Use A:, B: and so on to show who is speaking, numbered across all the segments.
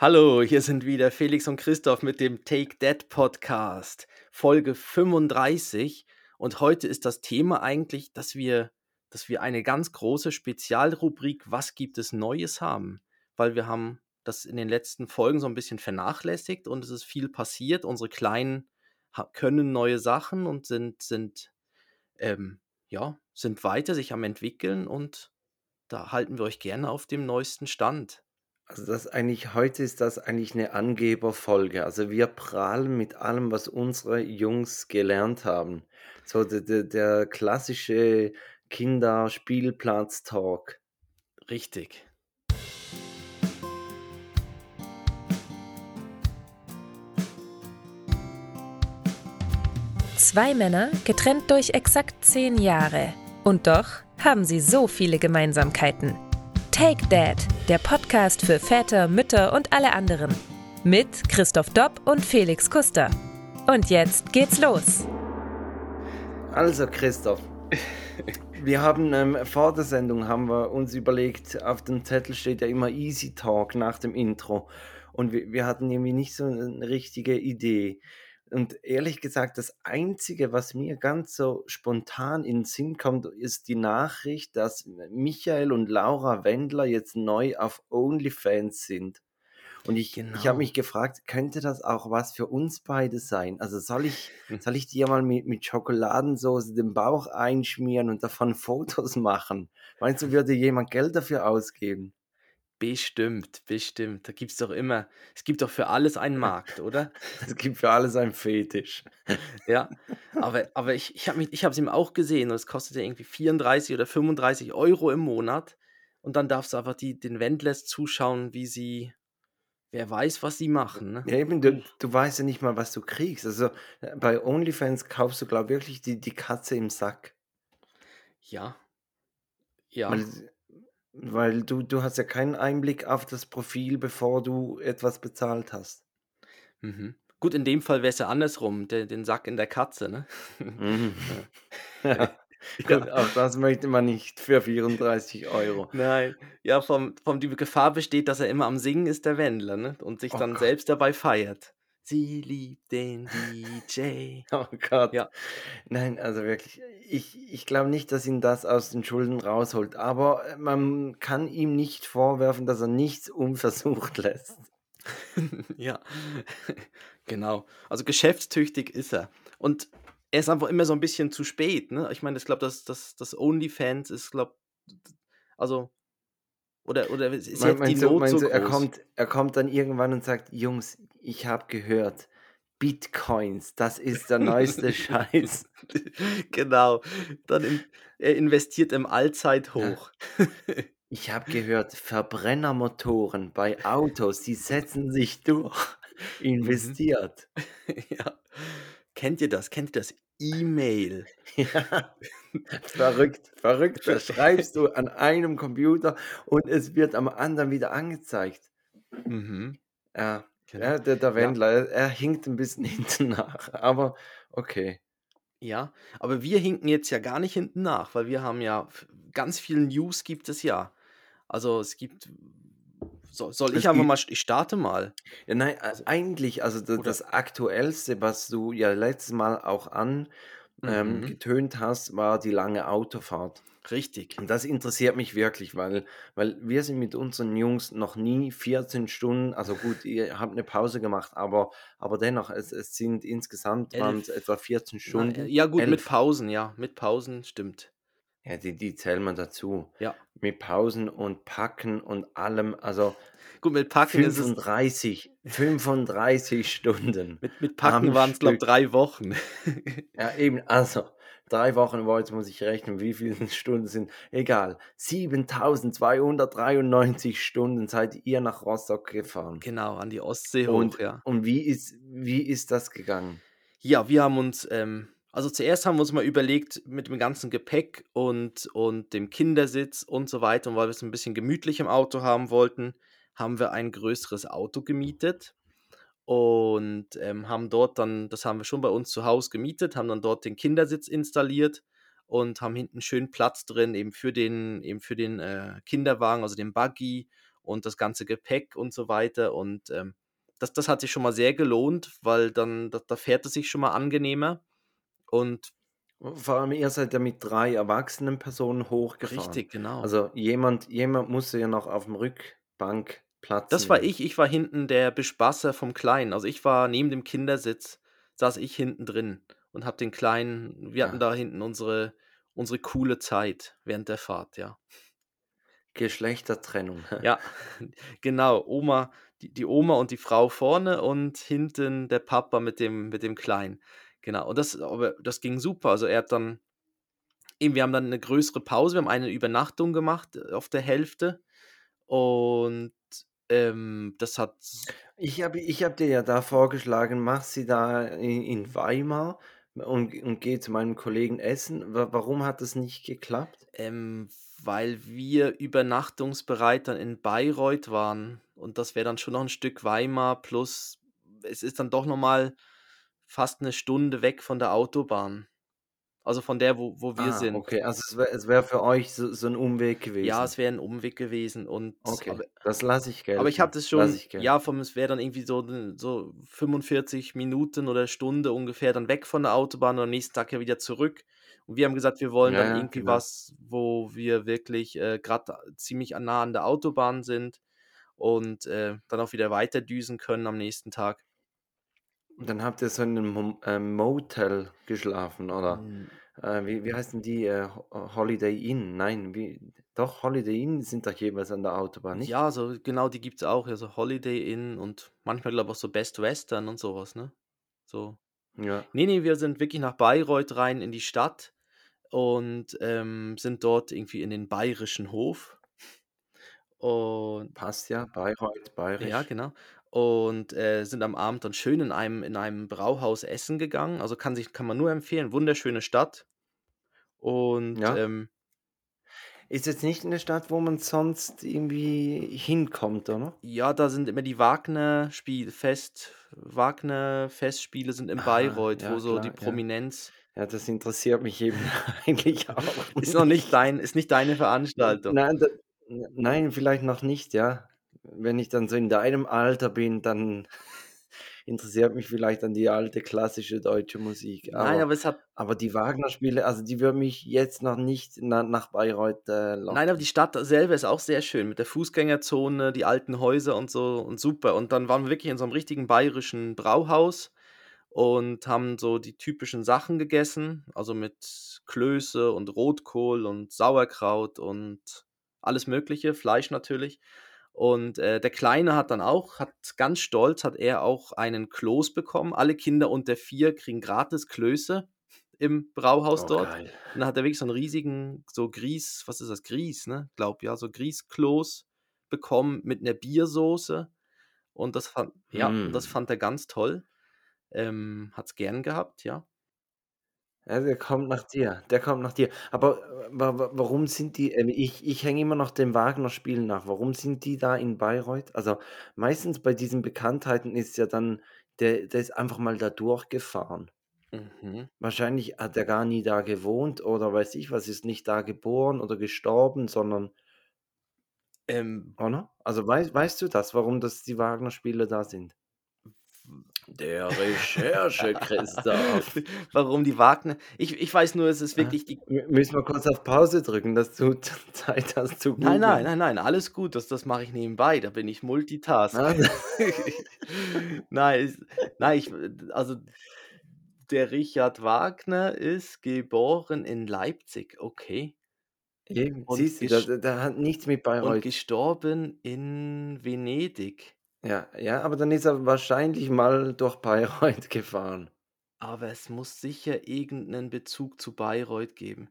A: Hallo, hier sind wieder Felix und Christoph mit dem Take That Podcast, Folge 35. Und heute ist das Thema eigentlich, dass wir, dass wir eine ganz große Spezialrubrik Was gibt es Neues haben? Weil wir haben das in den letzten Folgen so ein bisschen vernachlässigt und es ist viel passiert. Unsere Kleinen können neue Sachen und sind, sind, ähm, ja, sind weiter sich am entwickeln und da halten wir euch gerne auf dem neuesten Stand.
B: Also das eigentlich heute ist das eigentlich eine Angeberfolge. Also wir prahlen mit allem, was unsere Jungs gelernt haben. So der, der, der klassische Kinderspielplatz-Talk.
A: Richtig.
C: Zwei Männer, getrennt durch exakt zehn Jahre. Und doch haben sie so viele Gemeinsamkeiten. Take Dad, der Podcast für Väter, Mütter und alle anderen. Mit Christoph Dopp und Felix Kuster. Und jetzt geht's los.
B: Also Christoph, wir haben ähm, vor der Sendung haben wir uns überlegt, auf dem Zettel steht ja immer Easy Talk nach dem Intro. Und wir, wir hatten irgendwie nicht so eine richtige Idee. Und ehrlich gesagt, das Einzige, was mir ganz so spontan in den Sinn kommt, ist die Nachricht, dass Michael und Laura Wendler jetzt neu auf OnlyFans sind. Und ich, genau. ich habe genau. mich gefragt, könnte das auch was für uns beide sein? Also soll ich, soll ich dir mal mit, mit Schokoladensauce den Bauch einschmieren und davon Fotos machen? Meinst du, würde jemand Geld dafür ausgeben?
A: Bestimmt, bestimmt. Da gibt es doch immer es gibt doch für alles einen Markt, oder?
B: Es gibt für alles einen Fetisch.
A: Ja, aber aber ich ich habe es ihm auch gesehen und es kostet ja irgendwie 34 oder 35 Euro im Monat und dann darfst du einfach die den Wendlers zuschauen, wie sie wer weiß, was sie machen, ne?
B: Ja, eben, du du weißt ja nicht mal, was du kriegst. Also, äh, bei OnlyFans kaufst du, glaube ich, wirklich die die Katze im Sack.
A: Ja. Ja.
B: Weil weil du du hast ja keinen Einblick auf das Profil, bevor du etwas bezahlt hast.
A: Mhm. Gut, in dem Fall wäre es ja andersrum, de den Sack in der Katze, ne?
B: Mhm. Ja. Gut, auch das möchte man nicht für 34 Euro.
A: Nein. Ja, vom vom die Gefahr besteht, dass er immer am Singen ist, der Wendler, ne? Und sich
B: Oh
A: dann
B: Gott.
A: selbst dabei feiert. Sie liebt den DJ.
B: Oh Gott.
A: Ja.
B: Nein, also wirklich, ich ich glaube nicht, dass ihn das aus den Schulden rausholt, aber, äh, man kann ihm nicht vorwerfen, dass er nichts unversucht lässt.
A: Ja, genau. Also geschäftstüchtig ist er. Und er ist einfach immer so ein bisschen zu spät, ne? Ich meine, ich glaube, das das das OnlyFans ist, glaube also oder oder ist jetzt die
B: meinst du
A: Not
B: meinst
A: so
B: du, er
A: groß?
B: kommt er kommt dann irgendwann und sagt: „Jungs, ich habe gehört, Bitcoins, das ist der neueste Scheiß.“
A: Genau. Dann in er investiert im Allzeithoch.
B: „Ich habe gehört, Verbrennermotoren bei Autos, die setzen sich durch.
A: Mhm.
B: Investiert.“
A: Ja. Kennt ihr das? Kennt ihr das? E-Mail.
B: Ja, verrückt, verrückt. Da schreibst du an einem Computer und es wird am anderen wieder angezeigt.
A: Mhm.
B: Ja,
A: Genau.
B: ja, der der
A: Ja.
B: Wendler, er er hinkt 'n bisschen hinten nach, aber okay.
A: Ja, aber wir hinken jetzt ja gar nicht hinten nach, weil wir haben ja ganz viel News gibt es ja. Also, es gibt soll soll ich
B: gibt
A: mal ich starte mal.
B: Ja, nein, ei
A: Also
B: eigentlich, also da
A: oder
B: das Aktuellste, was du ja letztes Mal auch an ähm,
A: Mhm.
B: getönt hast, war die lange Autofahrt.
A: Richtig.
B: Und das interessiert mich wirklich, weil weil wir sind mit unseren Jungs noch nie 14 Stunden also gut, ihr habt 'ne Pause gemacht, aber aber dennoch, es es sind insgesamt waren's
A: 11
B: etwa 14
A: na, äh,
B: Stunden.
A: ja gut, mit
B: 11.
A: Pausen, ja, mit Pausen, stimmt.
B: Ja, die die zählen wir dazu.
A: Ja.
B: Mit Pausen und Packen und allem, also
A: Gut, mit Packen ist es
B: 35 35 Stunden
A: mit mit Packen waren's, glaube
B: Stück.
A: 3 Wochen.
B: Ja, eben, also 3 Wochen, boah, jetzt muss ich rechnen, wie viele Stunden sind egal. 7.293 Stunden seid ihr nach Rostock gefahren.
A: Genau, an die Ostsee
B: Und
A: hoch, ja.
B: und wie ist wie ist das gegangen?
A: Ja, wir haben uns, ähm also zuerst haben wir uns mal überlegt mit dem ganzen Gepäck und und dem Kindersitz und so weiter und weil wir's 'n bisschen gemütlich im Auto haben wollten, haben wir ein größeres Auto gemietet und, ähm, haben dort dann das haben wir schon bei uns zu Hause gemietet, haben dann dort den Kindersitz installiert und haben hinten schön Platz drin eben für den eben für den, äh, Kinderwagen, also den Buggy und das ganze Gepäck und so weiter. Und ähm, das, das hat sich schon mal sehr gelohnt, weil dann da, da fährt es sich schon mal angenehmer. Und
B: Vor allem, ihr seid ja mit drei erwachsenen Personen hochgefahren.
A: richtig, genau.
B: Also jemand, jemand musste ja noch auf dem Rückbank Platz
A: Das war ich. Ich war hinten der Bespaßer vom Kleinen. Also ich war neben dem Kindersitz, saß ich hinten drin und hab den Kleinen, wir hatten
B: Ja.
A: da hinten unsere, unsere coole Zeit während der Fahrt, ja.
B: Geschlechtertrennung.
A: Ja, genau. Oma, die, die Oma und die Frau vorne und hinten der Papa mit dem, mit dem Kleinen. Genau. Und das, aber das ging super. Also er hat dann, eben, wir haben dann eine größere Pause, wir haben eine Übernachtung gemacht äh, auf der Hälfte. Und ähm, das hat
B: Ich habe ich hab dir ja da vorgeschlagen, mach sie da in, in Weimar und, und geh zu meinem Kollegen essen. Wa- Warum hat das nicht geklappt?
A: Ähm, weil wir übernachtungsbereit dann in Bayreuth waren und das wäre dann schon noch ein Stück Weimar plus es ist dann doch noch mal fast eine Stunde weg von der Autobahn. Also von der, wo wo wir
B: Ah,
A: sind.
B: okay. Also es wäre wär für euch so, so ein Umweg
A: Ja,
B: gewesen.
A: es wäre ein Umweg gewesen und
B: Okay,
A: aber
B: das lasse ich
A: aber ich habe das schon ja, vom es wäre dann irgendwie so so 45 Minuten oder Stunde ungefähr dann weg von der Autobahn und am nächsten Tag ja wieder zurück. Und wir haben gesagt, wir wollen
B: Ja,
A: dann
B: ja,
A: irgendwie
B: genau.
A: was, wo wir wirklich, äh, grad ziemlich nah an der Autobahn sind und, äh, dann auch wieder weiterdüsen können am nächsten Tag.
B: Und dann habt ihr so in einem ähm, Motel geschlafen, oder?
A: Hm,
B: Äh, wie, wie heißen die? Äh, Ho- Holiday Inn? Nein, wie, doch, Holiday Inn sind doch jeweils an der Autobahn, nicht?
A: ja, so genau, die gibt's auch, ja, so Holiday Inn und manchmal, glaube ich, auch so Best Western und sowas, ne? So.
B: Ja.
A: Ne, ne, wir sind wirklich nach Bayreuth rein in die Stadt und, ähm, sind dort irgendwie in den bayerischen Hof. Und
B: Passt ja, Bayreuth,
A: ja,
B: bayerisch.
A: genau. Und, äh, sind am Abend dann schön in einem in einem Brauhaus essen gegangen. Also, kann sich kann man nur empfehlen, wunderschöne Stadt. Und,
B: Ja.
A: ähm
B: Ist jetzt nicht eine Stadt, wo man sonst irgendwie hinkommt, oder?
A: ja, da sind immer die Wagner-Spiel Fest Wagner-Festspiele sind in
B: Ah,
A: Bayreuth, wo
B: ja,
A: so die
B: klar, ja.
A: Prominenz
B: Ja, das interessiert mich eben eigentlich auch
A: ist noch nicht
B: nicht.
A: dein ist nicht deine Veranstaltung.
B: Nein, da, nein, vielleicht noch nicht, ja. Wenn ich dann so in deinem Alter bin, dann interessiert mich vielleicht dann die alte klassische deutsche Musik.
A: Nein,
B: Aber,
A: aber es hat
B: aber die Wagner-Spiele, also die würden mich jetzt noch nicht na, nach Bayreuth äh,
A: Nein, aber die
B: locken.
A: Stadt selber ist auch sehr schön mit der Fußgängerzone, die alten Häuser und so und super. Und dann waren wir wirklich in so einem richtigen bayerischen Brauhaus und haben so die typischen Sachen gegessen, also mit Klöße und Rotkohl und Sauerkraut und alles Mögliche, Fleisch natürlich. Und, äh, der Kleine hat dann auch hat ganz stolz hat er auch einen Kloß bekommen. Alle Kinder unter 4 kriegen gratis Klöße im Brauhaus
B: Oh,
A: dort.
B: geil.
A: Und dann hat er wirklich so einen riesigen, so Grieß was ist das? Grieß, ne? Glaube, ja, so Grießkloß bekommen mit 'ner Biersoße. Und das fand ja, und das
B: Mm.
A: fand er ganz toll. Ähm, hat's gern gehabt, ja.
B: Ja, der kommt nach dir, der kommt nach dir. Aber äh, wa wa warum sind die ähm, ich ich hänge immer noch dem Wagner-Spiel nach. Warum sind die da in Bayreuth? Also, meistens bei diesen Bekanntheiten ist ja dann der der ist einfach mal da durchgefahren.
A: Mhm.
B: Wahrscheinlich hat er gar nie da gewohnt oder weiß ich was, ist nicht da geboren oder gestorben, sondern
A: Ähm
B: oder? Also, wei weißt du das, warum das die Wagner-Spiele da sind? Der Recherche, Christoph.
A: Warum die Wagner ich ich weiß nur, es ist wirklich die
B: mü müssen wir kurz auf Pause drücken, dass du Zeit hast zu
A: Nein, nein,
B: googeln?
A: nein, nein, alles gut, das das mache ich nebenbei, da bin ich Multitask.
B: Ah.
A: Nein, es nein, ich also der Richard Wagner ist geboren in Leipzig, okay.
B: Eben,
A: Und
B: siehst du, da da hat nichts mit
A: und
B: Bayreuth
A: gestorben in Venedig.
B: Ja, ja, aber dann ist er wahrscheinlich mal durch Bayreuth gefahren.
A: Aber es muss sicher irgend 'nen Bezug zu Bayreuth geben.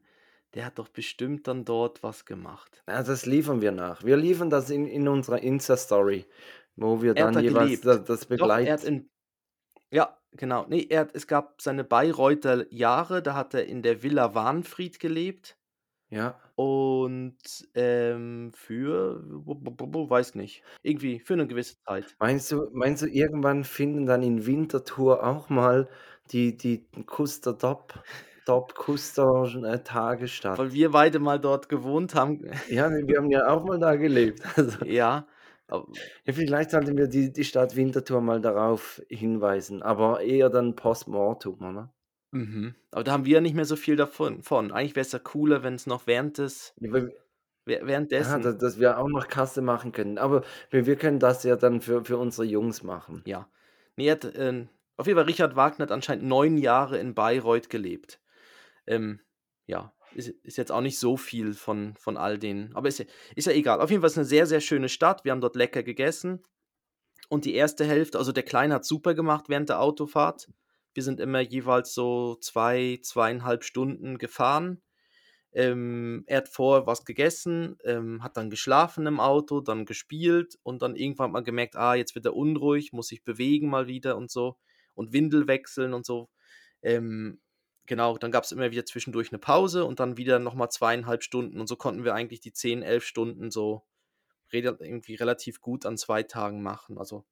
A: Der hat doch bestimmt dann dort was gemacht.
B: Ja, das liefern wir nach. Wir liefern das in in unserer Insta-Story, wo wir
A: Er
B: dann
A: da
B: jeweils das
A: Doch, er hat
B: Begleit
A: in ja, genau. Ne, er hat es gab seine Bayreuther Jahre, da hat er in der Villa Wahnfried gelebt
B: Ja.
A: und, ähm, für weiß nicht, irgendwie für 'ne gewisse Zeit.
B: Meinst du meinst du, irgendwann finden dann in Winterthur auch mal die die Kuster Dopp Dopp Kuster äh, Tage statt?
A: Weil wir beide mal dort gewohnt haben.
B: Ja, wir haben ja auch mal da gelebt, also
A: Ja,
B: Ja, vielleicht sollten wir die die Stadt Winterthur mal darauf hinweisen, aber eher dann post mortem, oder?
A: Mhm. Aber da haben wir ja nicht mehr so viel davon von. Eigentlich wär's ja cooler, wenn's noch während des
B: Ja, weil
A: wäh
B: da
A: währenddessen
B: dass wir auch noch Kasse machen können. Aber wir wir können das ja dann für für unsere Jungs machen.
A: Ja. Ne, hat, ähm auf jeden Fall Richard Wagner hat anscheinend 9 Jahre in Bayreuth gelebt. Ähm, ja, ist ist jetzt auch nicht so viel von von all den aber ist ja ist ja egal. Auf jeden Fall ist 'ne sehr, sehr schöne Stadt. Wir haben dort lecker gegessen und die erste Hälfte also, der Kleine hat's super gemacht während der Autofahrt. Wir sind immer jeweils so 2, 2,5 Stunden gefahren. Ähm, er hat vorher was gegessen, ähm, hat dann geschlafen im Auto, dann gespielt und dann irgendwann man gemerkt: „Ah, jetzt wird er unruhig, muss sich bewegen mal wieder und so und Windel wechseln und so.“ Ähm, genau, dann gab's immer wieder zwischendurch 'ne Pause und dann wieder noch mal 2,5 Stunden und so konnten wir eigentlich die 10, 11 Stunden so irgendwie relativ gut an 2 Tagen machen. Also,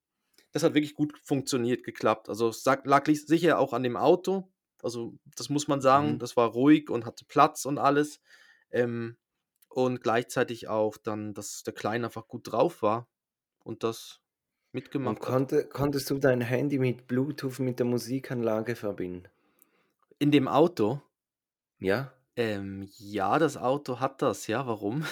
A: das hat wirklich gut funktioniert, geklappt. Also, es lag sicher auch an dem Auto. Also, das muss man sagen,
B: Mhm.
A: das war ruhig und hatte Platz und alles. Ähm, und gleichzeitig auch dann, dass der Kleine einfach gut drauf war und das
B: Und
A: mitgemacht hat.
B: konnte konntest du dein Handy mit Bluetooth mit der Musikanlage verbinden?
A: In dem Auto?
B: Ja?
A: Ähm, ja, das Auto hat das, ja, warum?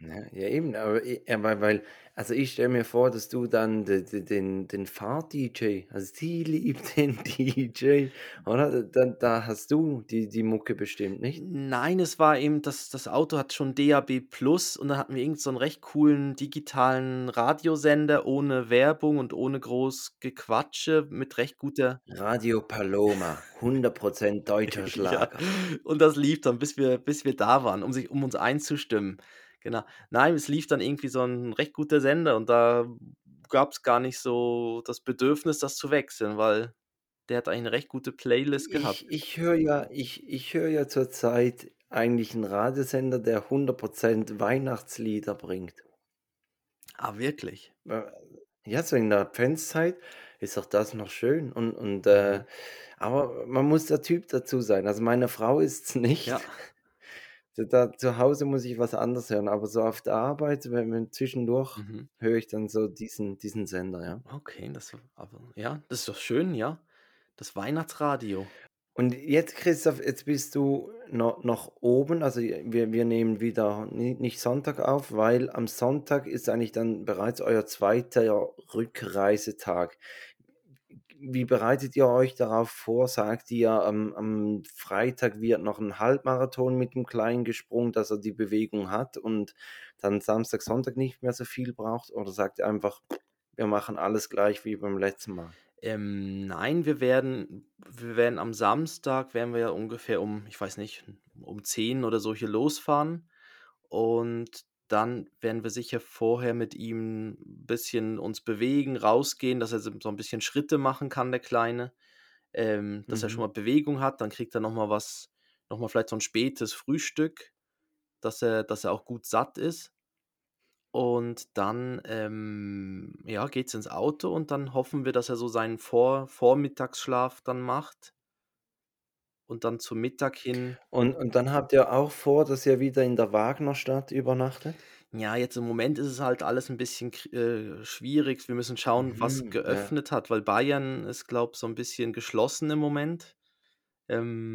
B: Ja, ja eben, aber i ja, weil weil also, ich stelle mir vor, dass du dann de de den den Fahrt-DJ also, sie liebt den DJ, oder? Da da hast du die die Mucke bestimmt, nicht?
A: Nein, es war eben das das Auto hat schon DAB+ und dann hatten wir irgend so recht coolen digitalen Radiosender ohne Werbung und ohne groß Gequatsche mit recht guter
B: Radio Paloma, 100 % deutscher
A: Ja,
B: Schlager.
A: und das lief dann, bis wir bis wir da waren, um sich um uns einzustimmen. Genau. Nein, es lief dann irgendwie so 'n recht guter Sender und da gab's gar nicht so das Bedürfnis, das zu wechseln, weil der hat eigentlich 'ne recht gute Playlist gehabt.
B: Ich ich höre ja ich ich höre ja zurzeit eigentlich 'n Radiosender, der 100 % Weihnachtslieder bringt.
A: Ah, wirklich?
B: Ja, so in der Adventszeit ist doch das noch schön und und, äh
A: Mhm.
B: aber man muss der Typ dazu sein. Also, meine Frau ist's
A: Ja.
B: nicht. D da zu Hause muss ich was anderes hören, aber so auf der Arbeit, wenn wenn zwischendurch
A: Mhm.
B: höre ich dann so diesen diesen Sender, ja.
A: Okay, das aber ja, das ist doch schön, ja. Das Weihnachtsradio.
B: Und jetzt, Christoph, jetzt bist du no noch oben. Also, wir wir nehmen wieder ni nicht Sonntag auf, weil am Sonntag ist eigentlich dann bereits euer 2. Rückreisetag. Wie bereitet ihr euch darauf vor? Sagt ihr, am am Freitag wird noch 'n Halbmarathon mit dem Kleinen gesprungen, dass er die Bewegung hat und dann Samstag, Sonntag nicht mehr so viel braucht? Oder sagt ihr einfach: „Wir machen alles gleich wie beim letzten Mal?“
A: Ähm, nein, wir werden wir werden am Samstag werden wir ja ungefähr um ich weiß nicht, um 10 oder so hier losfahren und dann werden wir sicher vorher mit ihm bisschen uns bewegen, rausgehen, dass er so so 'n bisschen Schritte machen kann, der Kleine. Ähm, dass er schon
B: Mhm.
A: mal Bewegung hat, dann kriegt er noch mal was noch mal vielleicht so 'n spätes Frühstück, dass er dass er auch gut satt ist. Und dann, ähm, ja, geht's ins Auto und dann hoffen wir, dass er so seinen Vor Vormittagsschlaf dann macht. Und dann zum Mittag hin
B: Und und dann habt ihr auch vor, dass ihr wieder in der Wagnerstadt übernachtet?
A: Ja, jetzt im Moment ist es halt alles 'n bisschen äh, schwierig. Wir müssen schauen, was
B: Mhm, ja.
A: geöffnet hat, weil Bayern ist, glaube ich, so 'n bisschen geschlossen im Moment.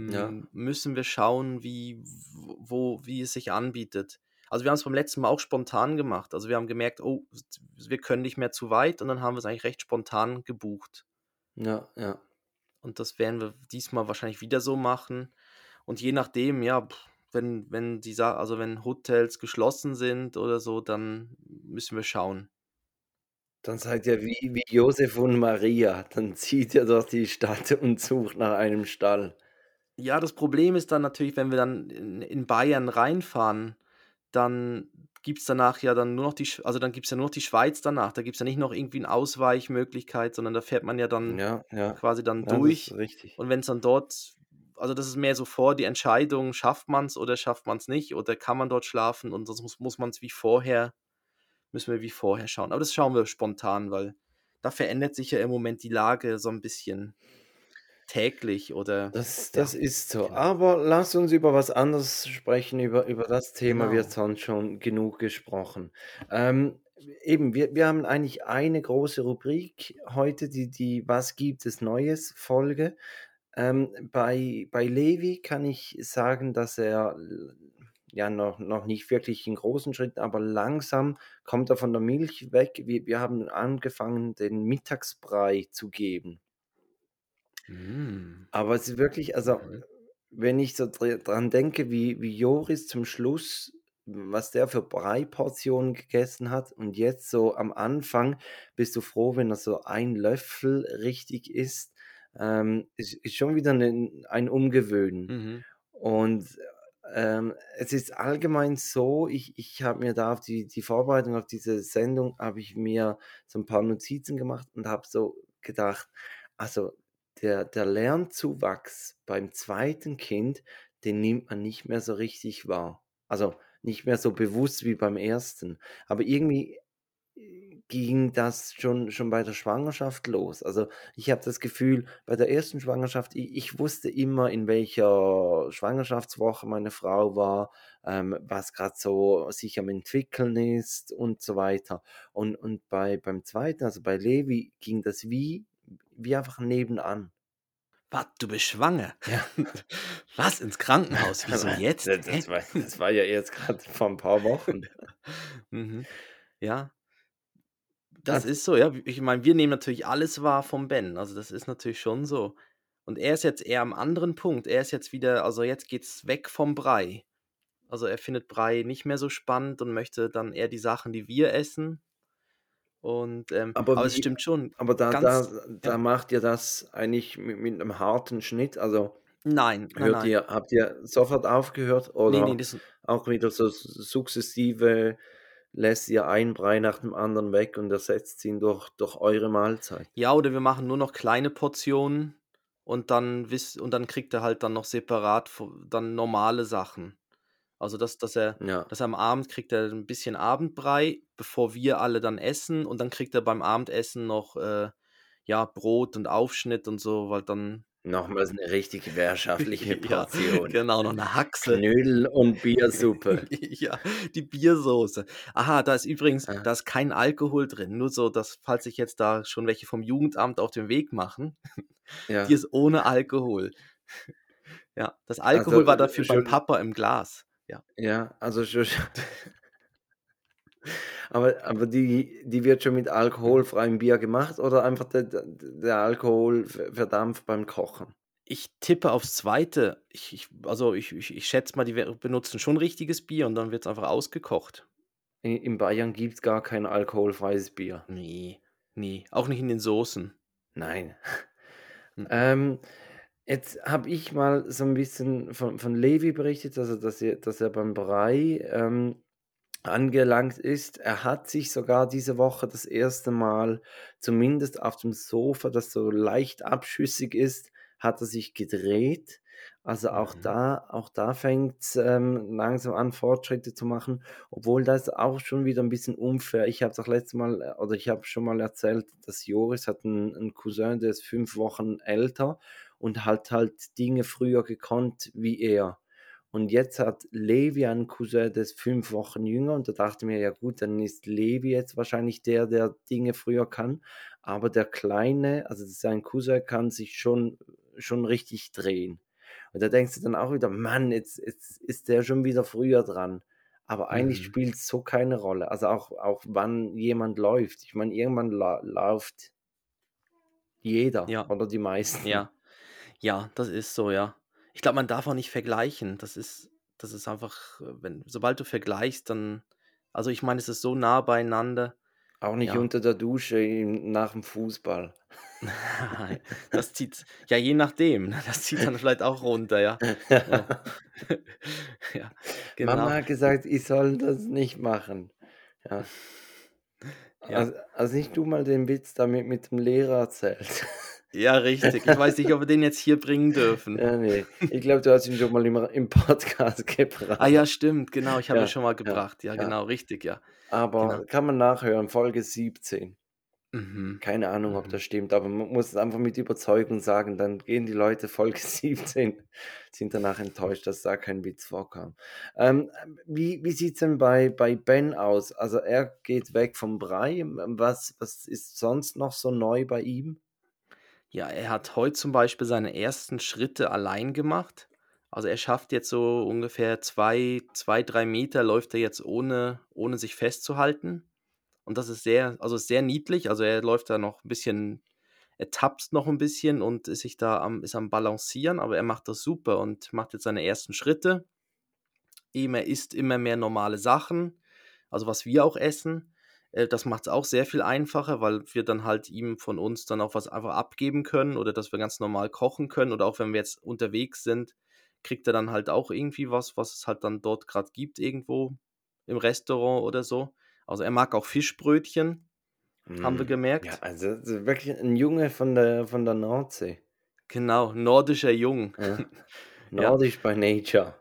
B: Ja.
A: Ähm, müssen wir schauen, wie wo wie es sich anbietet. Also, wir haben's beim letzten Mal auch spontan gemacht. Also, wir haben gemerkt: „Oh, wir können nicht mehr zu weit“, und dann haben wir's eigentlich recht spontan gebucht.
B: Ja, ja.
A: Und das werden wir diesmal wahrscheinlich wieder so machen. Und je nachdem, ja, wenn wenn die also, wenn Hotels geschlossen sind oder so, dann müssen wir schauen.
B: Dann seid ihr wie wie Josef und Maria. Dann zieht ihr durch die Stadt und sucht nach einem Stall.
A: Ja, das Problem ist dann natürlich, wenn wir dann in in Bayern reinfahren, dann gibt's danach ja dann nur noch die also, dann gibt's ja nur noch die Schweiz danach. Da gibt's ja nicht noch irgendwie 'n Ausweichmöglichkeit, sondern da fährt man ja dann
B: Ja, ja.
A: quasi dann
B: Ja,
A: durch.
B: richtig.
A: Und wenn's dann dort also, das ist mehr so vor die Entscheidung, schafft man's oder schafft man's nicht oder kann man dort schlafen und sonst muss muss man's wie vorher müssen wir wie vorher schauen. Aber das schauen wir spontan, weil da verändert sich ja im Moment die Lage so 'n bisschen täglich oder
B: Das
A: ja,
B: das ist so.
A: genau.
B: Aber lass uns über was anderes sprechen. Über über das Thema wird
A: Genau.
B: sonst schon genug gesprochen. Ähm, eben, wir, wir haben eigentlich eine große Rubrik heute, die, die Was gibt es Neues Folge. Ähm, bei, bei Levi kann ich sagen, dass er ja noch, noch nicht wirklich in großen Schritten, aber langsam kommt er von der Milch weg. Wir, wir haben angefangen, den Mittagsbrei zu geben.
A: Mm.
B: Aber es ist wirklich, also
A: Mhm.
B: wenn ich so dran denke, wie, wie Joris zum Schluss, was der für Brei-Portionen gegessen hat und jetzt so am Anfang bist du froh, wenn er so ein Löffel richtig isst, ähm, ist, ist schon wieder ein, ein Umgewöhnen.
A: Mhm.
B: Und ähm, es ist allgemein so, ich, ich habe mir da auf die, die Vorbereitung auf diese Sendung, habe ich mir so ein paar Notizen gemacht und habe so gedacht, also der, der Lernzuwachs beim zweiten Kind, den nimmt man nicht mehr so richtig wahr. Also nicht mehr so bewusst wie beim ersten. Aber irgendwie äh, ging das schon, schon bei der Schwangerschaft los. Also ich habe das Gefühl, bei der ersten Schwangerschaft, ich, ich wusste immer, in welcher Schwangerschaftswoche meine Frau war, ähm, was gerade so sich am entwickeln ist und so weiter. Und, und bei, beim zweiten, also bei Levi, ging das wie, wie einfach nebenan.
A: Was, du bist schwanger?
B: Ja.
A: Was, ins Krankenhaus? Wieso jetzt?
B: Das, das, war, das war ja jetzt gerade vor ein paar Wochen.
A: Mhm. Ja, das ist so, ja. Ich meine, wir nehmen natürlich alles wahr vom Ben. Also das ist natürlich schon so. Und er ist jetzt eher am anderen Punkt. Er ist jetzt wieder, also jetzt geht's weg vom Brei. Also er findet Brei nicht mehr so spannend und möchte dann eher die Sachen, die wir essen. Und ähm,
B: aber
A: aber es
B: wie,
A: stimmt schon,
B: aber da, da,
A: ganz,
B: da
A: ja.
B: macht ihr das eigentlich mit, mit einem harten Schnitt. Also
A: Nein, nein,
B: hört
A: nein.
B: ihr, habt ihr sofort aufgehört
A: Nee, nee,
B: oder
A: das,
B: auch wieder so sukzessive lässt ihr einen Brei nach dem anderen weg und ersetzt ihn durch, durch eure Mahlzeit?
A: ja, oder wir machen nur noch kleine Portionen und dann und dann kriegt er halt dann noch separat dann normale Sachen. Also dass, dass er,
B: Ja.
A: dass er am Abend kriegt er ein bisschen Abendbrei, bevor wir alle dann essen und dann kriegt er beim Abendessen noch äh, ja Brot und Aufschnitt und so, weil dann
B: Nochmals eine richtig herrschaftliche
A: ja
B: Portion.
A: genau noch eine Haxe.
B: Knödel und Biersuppe.
A: Ja, die Biersoße. Aha, da ist übrigens,
B: Ah,
A: da ist kein Alkohol drin. Nur so, dass, falls sich jetzt da schon welche vom Jugendamt auf den Weg machen, die
B: Ja,
A: ist ohne Alkohol. Ja, das
B: also
A: Alkohol war
B: äh,
A: dafür beim
B: schon,
A: Papa im Glas. Ja.
B: ja, also schon, aber, aber die, die wird schon mit alkoholfreiem Bier gemacht oder einfach der, der der Alkohol ver- verdampft beim Kochen?
A: Ich tippe aufs Zweite. Ich, ich, also ich, ich, ich schätze mal, die we- benutzen schon richtiges Bier und dann wird es einfach ausgekocht.
B: In, in Bayern gibt es gar kein alkoholfreies Bier.
A: Nee, nee, auch nicht in den Soßen.
B: Nein.
A: Mhm.
B: Ähm, jetzt habe ich mal so ein bisschen von, von Levi berichtet, also dass er, dass er beim Brei ähm, angelangt ist. Er hat sich sogar diese Woche das erste Mal, zumindest auf dem Sofa, das so leicht abschüssig ist, hat er sich gedreht. Also auch
A: Mhm.
B: da, auch da fängt es ähm, langsam an, Fortschritte zu machen, obwohl das auch schon wieder ein bisschen unfair. Ich habe es auch letztes Mal, äh, oder ich habe schon mal erzählt, dass Joris hat einen, einen Cousin, der ist fünf Wochen älter und hat halt Dinge früher gekonnt wie er. Und jetzt hat Levi einen Cousin, der ist fünf Wochen jünger. Und da dachte ich mir, ja gut, dann ist Levi jetzt wahrscheinlich der, der Dinge früher kann. Aber der Kleine, also sein Cousin, kann sich schon, schon richtig drehen. Und da denkst du dann auch wieder, Mann, jetzt, jetzt ist der schon wieder früher dran. Aber eigentlich
A: Mhm.
B: spielt es so keine Rolle. Also auch, auch wann jemand läuft. Ich meine, irgendwann la läuft jeder
A: Ja,
B: oder die meisten.
A: ja, ja, das ist so, ja. Ich glaube, man darf auch nicht vergleichen. Das ist, das ist einfach, äh, wenn, sobald du vergleichst, dann, also ich meine, es ist so nah beieinander.
B: Auch nicht
A: Ja,
B: unter der Dusche im, nach dem Fußball.
A: Nein, das zieht, ja, je nachdem. ne, Das zieht dann vielleicht auch runter, ja. Ja, ja
B: Mama
A: genau.
B: hat gesagt, ich soll das nicht machen. Ja.
A: Ja.
B: Also, also nicht du mal den Witz damit mit dem Lehrer erzählt.
A: Ja, richtig. Ich weiß nicht, ob wir den jetzt hier bringen dürfen.
B: Ja, nee. Ich glaube, du hast ihn schon mal im, im Podcast gebracht.
A: Ah ja, stimmt, genau. Ich habe ihn
B: Ja,
A: schon mal gebracht. Ja,
B: ja.
A: genau, richtig, ja.
B: Aber
A: Genau.
B: kann man nachhören, Folge 17.
A: Mhm.
B: Keine Ahnung, ob
A: Mhm.
B: das stimmt, aber man muss es einfach mit Überzeugung sagen, dann gehen die Leute Folge 17, sind danach enttäuscht, dass da kein Witz vorkam. Ähm, wie wie sieht es denn bei, bei Ben aus? Also er geht weg vom Brei. Was, was ist sonst noch so neu bei ihm?
A: Ja, er hat heute zum Beispiel seine ersten Schritte allein gemacht. Also er schafft jetzt so ungefähr zwei, zwei, drei Meter läuft er jetzt ohne, ohne sich festzuhalten. Und das ist sehr, also sehr niedlich. Also er läuft da noch ein bisschen, er tapst noch ein bisschen und ist sich da am, ist am Balancieren, aber er macht das super und macht jetzt seine ersten Schritte. Eben, er isst immer mehr normale Sachen, also was wir auch essen. Äh, das macht es auch sehr viel einfacher, weil wir dann halt ihm von uns dann auch was einfach abgeben können oder dass wir ganz normal kochen können oder auch wenn wir jetzt unterwegs sind, kriegt er dann halt auch irgendwie was, was es halt dann dort gerade gibt irgendwo im Restaurant oder so. Also er mag auch Fischbrötchen, haben wir
B: Mm, Ja,
A: gemerkt.
B: also also wirklich ein Junge von der, von der Nordsee.
A: Genau, nordischer Jung.
B: Ja.
A: Ja.
B: Nordisch by nature.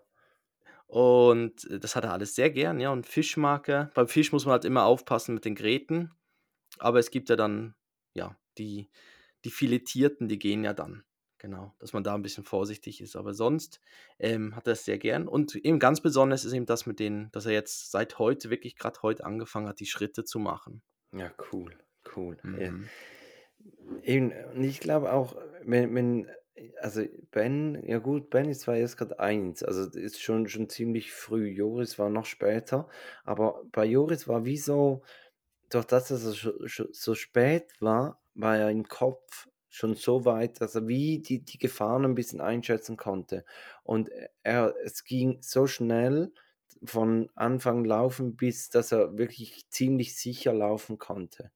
A: Und äh, das hat er alles sehr gern, ja. Und Fisch mag er. Beim Fisch muss man halt immer aufpassen mit den Gräten. Aber es gibt ja dann, ja, die, die Filetierten, die gehen ja dann. Genau, dass man da ein bisschen vorsichtig ist. Aber sonst ähm, hat er es sehr gern. Und eben ganz besonders ist eben das mit denen, dass er jetzt seit heute, wirklich gerade heute angefangen hat, die Schritte zu machen.
B: Ja, cool, cool. Ja.
A: Mhm.
B: Eben, und ich glaube auch, wenn, wenn, also Ben, ja gut, Ben ist zwar erst gerade eins, also ist schon, schon ziemlich früh. Joris war noch später, aber bei Joris war wie so, durch das, dass er so, so spät war, war er im Kopf schon so weit, dass er wie die, die Gefahren ein bisschen einschätzen konnte. Und er, es ging so schnell von Anfang laufen, bis dass er wirklich ziemlich sicher laufen konnte.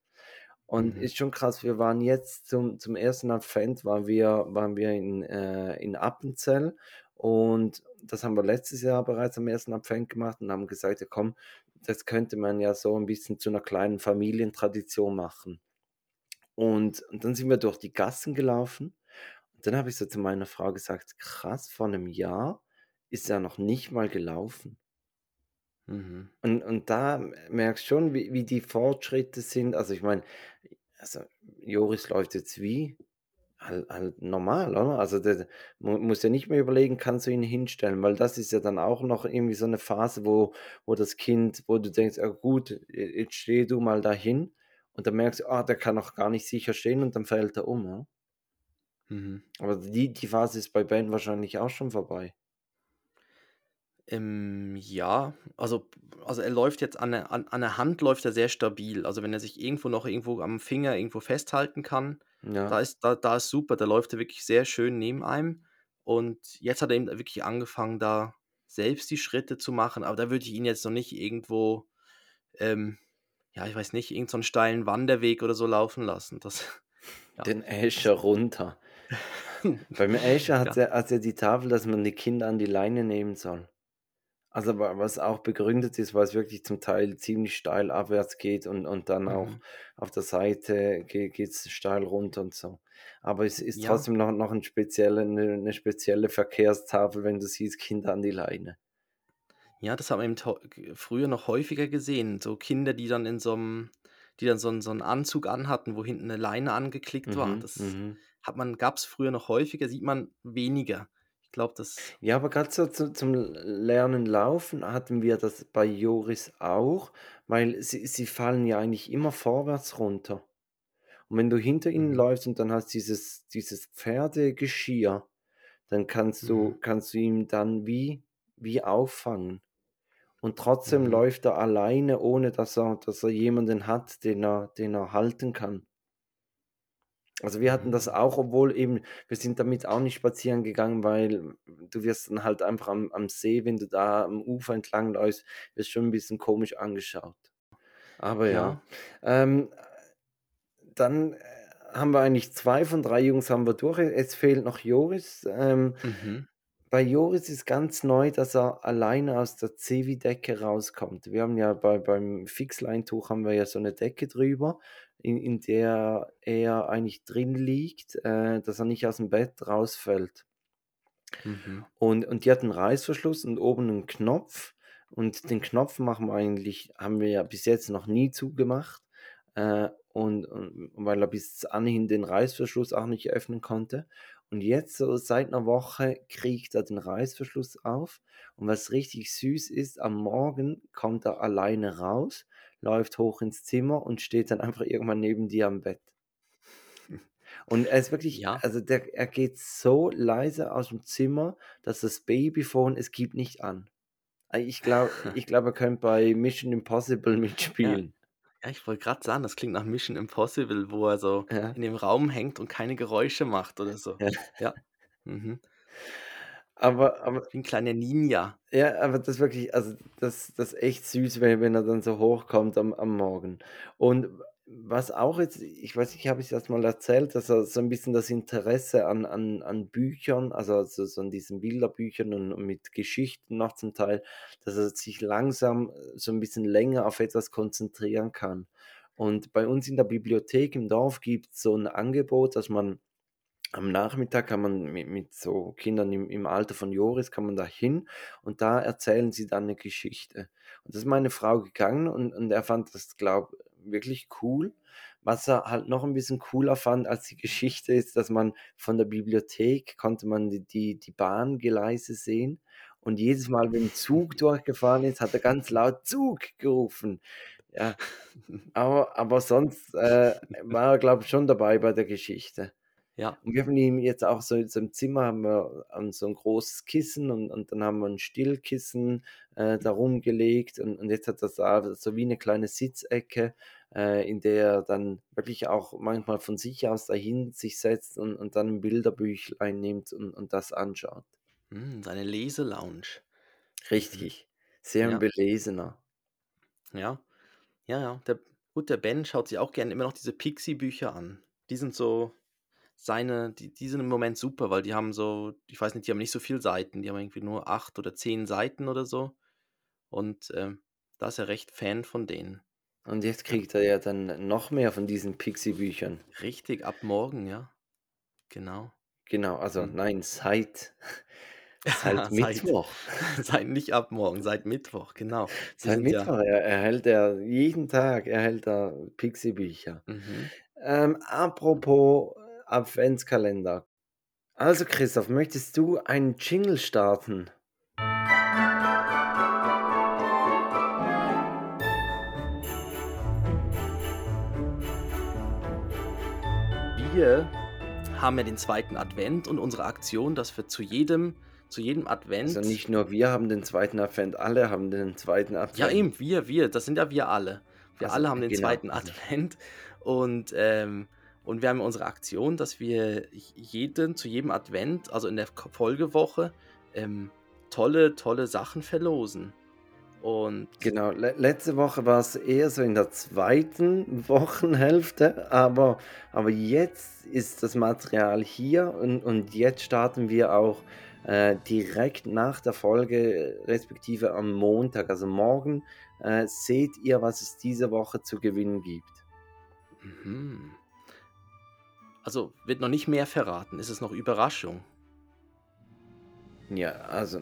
B: Und
A: Mhm.
B: ist schon krass, wir waren jetzt zum, zum ersten Advent, waren wir, waren wir in, äh, in Appenzell und das haben wir letztes Jahr bereits am ersten Advent gemacht und haben gesagt, ja komm, das könnte man ja so ein bisschen zu einer kleinen Familientradition machen. Und, und dann sind wir durch die Gassen gelaufen und dann habe ich so zu meiner Frau gesagt, krass, vor einem Jahr ist er noch nicht mal gelaufen.
A: Mhm.
B: Und, und da merkst du schon, wie, wie die Fortschritte sind. Also ich meine, also Joris läuft jetzt wie? Halt, halt normal, oder? Also der, man muss ja nicht mehr überlegen, kannst du ihn hinstellen, weil das ist ja dann auch noch irgendwie so eine Phase, wo, wo das Kind, wo du denkst, ah, gut, jetzt steh du mal dahin und dann merkst du, ah, der kann noch gar nicht sicher stehen und dann fällt er um. Ja?
A: Mhm.
B: Aber die, die Phase ist bei Ben wahrscheinlich auch schon vorbei.
A: Ähm, ja, also, also er läuft jetzt an der, an, an der Hand läuft er sehr stabil. Also wenn er sich irgendwo noch irgendwo am Finger irgendwo festhalten kann, da
B: Ja.
A: ist, da, da ist super, da läuft er wirklich sehr schön neben einem. Und jetzt hat er eben wirklich angefangen, da selbst die Schritte zu machen, aber da würde ich ihn jetzt noch nicht irgendwo, ähm, ja, ich weiß nicht, irgendeinen so steilen Wanderweg oder so laufen lassen. Das, ja,
B: Den Escher runter. Beim Escher hat
A: ja,
B: er, hat er die Tafel, dass man die Kinder an die Leine nehmen soll. Also wa- was auch begründet ist, weil es wirklich zum Teil ziemlich steil abwärts geht und, und dann auch
A: mhm.
B: auf der Seite geht es steil runter und so. Aber es ist
A: Ja,
B: trotzdem noch, noch ein spezielle, eine, eine spezielle Verkehrstafel, wenn du siehst, Kinder an die Leine.
A: ja, das hat man eben früher noch häufiger gesehen. So Kinder, die dann in so einem, die dann so einen, so einen Anzug anhatten, wo hinten eine Leine angeklickt war.
B: Mhm,
A: Das
B: mhm.
A: hat man, gab es früher noch häufiger, sieht man weniger. Ich glaube, das.
B: Ja, aber gerade so zu, zum Lernen laufen hatten wir das bei Joris auch, weil sie, sie fallen ja eigentlich immer vorwärts runter. Und wenn du hinter ihnen
A: Mhm.
B: läufst und dann hast dieses, dieses Pferdegeschirr, dann kannst du,
A: Mhm.
B: kannst du ihn dann wie, wie auffangen. Und trotzdem
A: Mhm.
B: läuft er alleine, ohne dass er, dass er jemanden hat, den er, den er halten kann. Also wir hatten das
A: Mhm.
B: auch, obwohl eben, wir sind damit auch nicht spazieren gegangen, weil du wirst dann halt einfach am, am See, wenn du da am Ufer entlang läufst, wirst schon ein bisschen komisch angeschaut. Aber ja.
A: Ja.
B: Ähm, dann äh, haben wir eigentlich zwei von drei Jungs haben wir durch. Es fehlt noch Joris. Ähm,
A: Mhm.
B: bei Joris ist ganz neu, dass er alleine aus der Zevi-Decke rauskommt. Wir haben ja bei, beim Fixleintuch haben wir ja so eine Decke drüber, in, in der er eigentlich drin liegt, äh, dass er nicht aus dem Bett rausfällt.
A: Mhm.
B: Und, und die hat einen Reißverschluss und oben einen Knopf. Und den Knopf machen wir eigentlich, haben wir ja bis jetzt noch nie zugemacht. Äh, und, und weil er bis anhin den Reißverschluss auch nicht öffnen konnte. Und jetzt, so seit einer Woche, kriegt er den Reißverschluss auf. Und was richtig süß ist, am Morgen kommt er alleine raus, läuft hoch ins Zimmer und steht dann einfach irgendwann neben dir am Bett. Und er ist wirklich,
A: Ja.
B: also der, er geht so leise aus dem Zimmer, dass das Babyphone, es gibt nicht an. Äh, Ich glaube, ich glaube, er könnte bei Mission Impossible
A: Ja.
B: mitspielen.
A: Ja, ich wollte gerade sagen, das klingt nach Mission Impossible, wo er so
B: Ja,
A: in dem Raum hängt und keine Geräusche macht oder so.
B: ja.
A: Ja. Mhm.
B: Aber, aber,
A: Wie ein kleiner Ninja.
B: ja, aber das wirklich, also das, das ist echt süß, wenn, wenn er dann so hochkommt am, am Morgen. Und was auch jetzt, ich weiß nicht, habe ich das mal erzählt, dass er so ein bisschen das Interesse an, an, an Büchern, also so, so an diesen Bilderbüchern und, und mit Geschichten noch zum Teil, dass er sich langsam äh, so ein bisschen länger auf etwas konzentrieren kann. Und bei uns in der Bibliothek im Dorf gibt es so ein Angebot, dass man am Nachmittag kann man mit, mit so Kindern im, im Alter von Joris kann man da hin und da erzählen sie dann eine Geschichte. Und das ist meine Frau gegangen und, und er fand das, glaube wirklich cool. Was er halt noch ein bisschen cooler fand als die Geschichte ist, dass man von der Bibliothek konnte man die, die, die Bahngleise sehen und jedes Mal, wenn ein Zug durchgefahren ist, hat er ganz laut Zug gerufen. Ja, aber, aber sonst äh, war er, glaube ich, schon dabei bei der Geschichte.
A: Ja.
B: Und wir haben ihm jetzt auch so, so im Zimmer haben wir an so ein großes Kissen und, und dann haben wir ein Stillkissen äh, darum gelegt und, und jetzt hat das da so wie eine kleine Sitzecke, äh, in der er dann wirklich auch manchmal von sich aus dahin sich setzt und, und dann ein Bilderbüchlein nimmt und, und das anschaut.
A: Hm, seine Leselounge. Mhm.
B: Richtig, sehr ein
A: Ja.
B: Belesener.
A: Ja. Ja, ja. Der, gut, der Ben schaut sich auch gerne immer noch diese Pixie-Bücher an. Die sind so seine, die, die sind im Moment super, weil die haben so, ich weiß nicht, die haben nicht so viele Seiten, die haben irgendwie nur acht oder zehn Seiten oder so. Und ähm, da ist er recht Fan von denen.
B: Und jetzt kriegt er ja dann noch mehr von diesen Pixie-Büchern.
A: Richtig, ab morgen, ja. Genau.
B: Genau, also
A: Hm.
B: nein, seit, seit Mittwoch.
A: seit nicht ab morgen, seit Mittwoch, genau. Die
B: Seit
A: ja.
B: Mittwoch er, erhält er jeden Tag erhält er Pixie-Bücher.
A: Mhm.
B: Ähm, apropos Adventskalender. Also Christoph, möchtest du einen Jingle starten?
A: Wir haben ja den zweiten Advent und unsere Aktion, dass wir zu jedem, zu jedem
B: Also
A: Advent.
B: nicht nur wir haben den zweiten Advent, alle haben den zweiten
A: Ja,
B: Advent.
A: eben, wir, wir, das sind ja wir alle. Wir
B: Also
A: alle haben den
B: genau.
A: zweiten
B: Also,
A: Advent und, ähm, und wir haben unsere Aktion, dass wir jeden, zu jedem Advent, also in der Folgewoche, ähm, tolle, tolle Sachen verlosen. Und
B: genau, le letzte Woche war es eher so in der zweiten Wochenhälfte, aber, aber jetzt ist das Material hier und, und jetzt starten wir auch äh, direkt nach der Folge, respektive am Montag, also morgen, äh, seht ihr, was es diese Woche zu gewinnen gibt.
A: mhm. Also wird noch nicht mehr verraten, ist es noch Überraschung?
B: Ja, also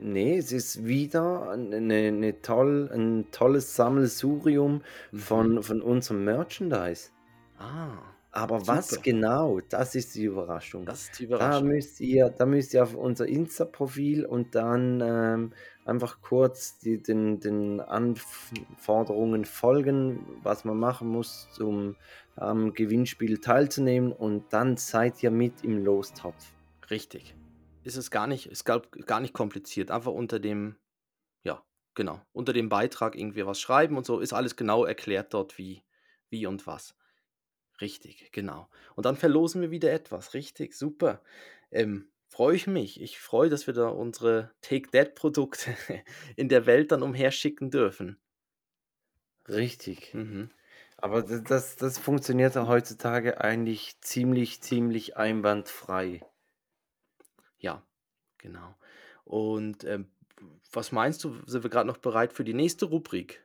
B: nee, es ist wieder eine, eine toll, ein tolles Sammelsurium
A: Mhm.
B: von, von unserem Merchandise.
A: Ah,
B: Aber was
A: super.
B: genau, das ist die Überraschung.
A: Das ist die
B: Da
A: Überraschung.
B: müsst ihr, da müsst ihr auf unser Insta-Profil und dann ähm, einfach kurz die, den, den Anforderungen folgen, was man machen muss, um am Gewinnspiel teilzunehmen und dann seid ihr mit im Lostopf.
A: Richtig. Ist es gar nicht, ist gar, gar nicht kompliziert. Einfach unter dem, ja, genau, unter dem Beitrag irgendwie was schreiben und so ist alles genau erklärt dort, wie, wie und was. Richtig, genau. Und dann verlosen wir wieder etwas. Richtig, super. Ähm, freue ich mich. Ich freue, dass wir da unsere Take That Produkte in der Welt dann umherschicken dürfen.
B: Richtig.
A: Mhm.
B: Aber das, das, funktioniert ja heutzutage eigentlich ziemlich, ziemlich einwandfrei.
A: Ja, genau. Und ähm, was meinst du, sind wir gerade noch bereit für die nächste Rubrik?